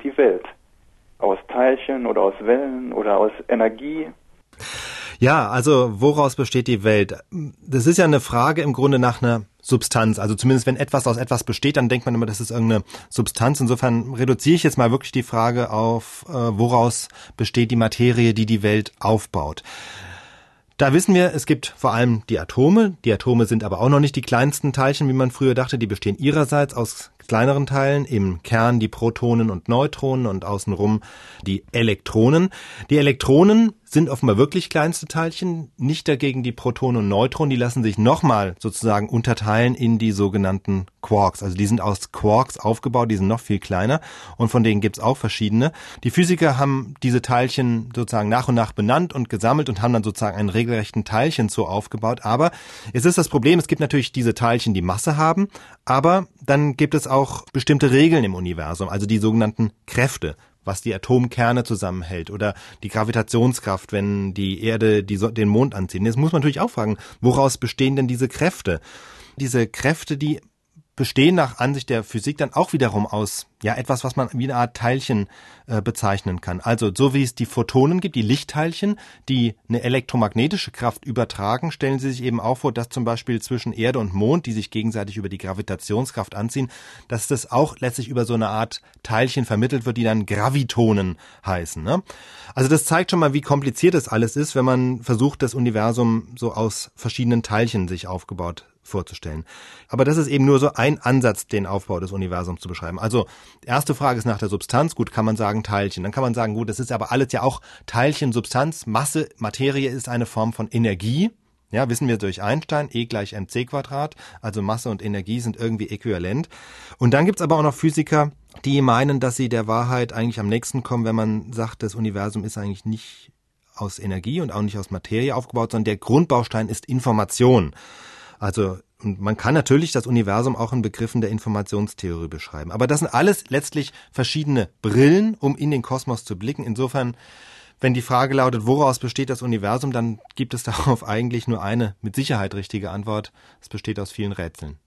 besteht die Welt? Aus Teilchen oder aus Wellen oder aus Energie? Ja, also woraus besteht die Welt? Das ist ja eine Frage im Grunde nach einer Substanz. Also zumindest wenn etwas aus etwas besteht, dann denkt man immer, das ist irgendeine Substanz. Insofern reduziere ich jetzt mal wirklich die Frage auf, äh, woraus besteht die Materie, die die Welt aufbaut. Da wissen wir, es gibt vor allem die Atome. Die Atome sind aber auch noch nicht die kleinsten Teilchen, wie man früher dachte. Die bestehen ihrerseits aus kleineren Teilen, im Kern die Protonen und Neutronen und außenrum die Elektronen. Die Elektronen sind offenbar wirklich kleinste Teilchen, nicht dagegen die Protonen und Neutronen, die lassen sich nochmal sozusagen unterteilen in die sogenannten Quarks. Also die sind aus Quarks aufgebaut, die sind noch viel kleiner und von denen gibt's auch verschiedene. Die Physiker haben diese Teilchen sozusagen nach und nach benannt und gesammelt und haben dann sozusagen einen regelrechten Teilchenzoo aufgebaut. Aber es ist das Problem, es gibt natürlich diese Teilchen, die Masse haben, aber dann gibt es auch bestimmte Regeln im Universum, also die sogenannten Kräfte was die Atomkerne zusammenhält oder die Gravitationskraft, wenn die Erde die den Mond anzieht. Jetzt muss man natürlich auch fragen, woraus bestehen denn diese Kräfte? Diese Kräfte, die bestehen nach Ansicht der Physik dann auch wiederum aus ja etwas, was man wie eine Art Teilchen äh, bezeichnen kann. Also so wie es die Photonen gibt, die Lichtteilchen, die eine elektromagnetische Kraft übertragen, stellen Sie sich eben auch vor, dass zum Beispiel zwischen Erde und Mond, die sich gegenseitig über die Gravitationskraft anziehen, dass das auch letztlich über so eine Art Teilchen vermittelt wird, die dann Gravitonen heißen. Ne? Also das zeigt schon mal, wie kompliziert das alles ist, wenn man versucht, das Universum so aus verschiedenen Teilchen sich aufgebaut vorzustellen. Aber das ist eben nur so ein Ansatz, den Aufbau des Universums zu beschreiben. Also erste Frage ist nach der Substanz. Gut, kann man sagen Teilchen. Dann kann man sagen, gut, das ist aber alles ja auch Teilchen, Substanz, Masse, Materie ist eine Form von Energie. Ja, wissen wir durch Einstein, E gleich mc Quadrat, also Masse und Energie sind irgendwie äquivalent. Und dann gibt's aber auch noch Physiker, die meinen, dass sie der Wahrheit eigentlich am nächsten kommen, wenn man sagt, das Universum ist eigentlich nicht aus Energie und auch nicht aus Materie aufgebaut, sondern der Grundbaustein ist Information. Also man kann natürlich das Universum auch in Begriffen der Informationstheorie beschreiben. Aber das sind alles letztlich verschiedene Brillen, um in den Kosmos zu blicken. Insofern, wenn die Frage lautet, woraus besteht das Universum, dann gibt es darauf eigentlich nur eine mit Sicherheit richtige Antwort. Es besteht aus vielen Rätseln.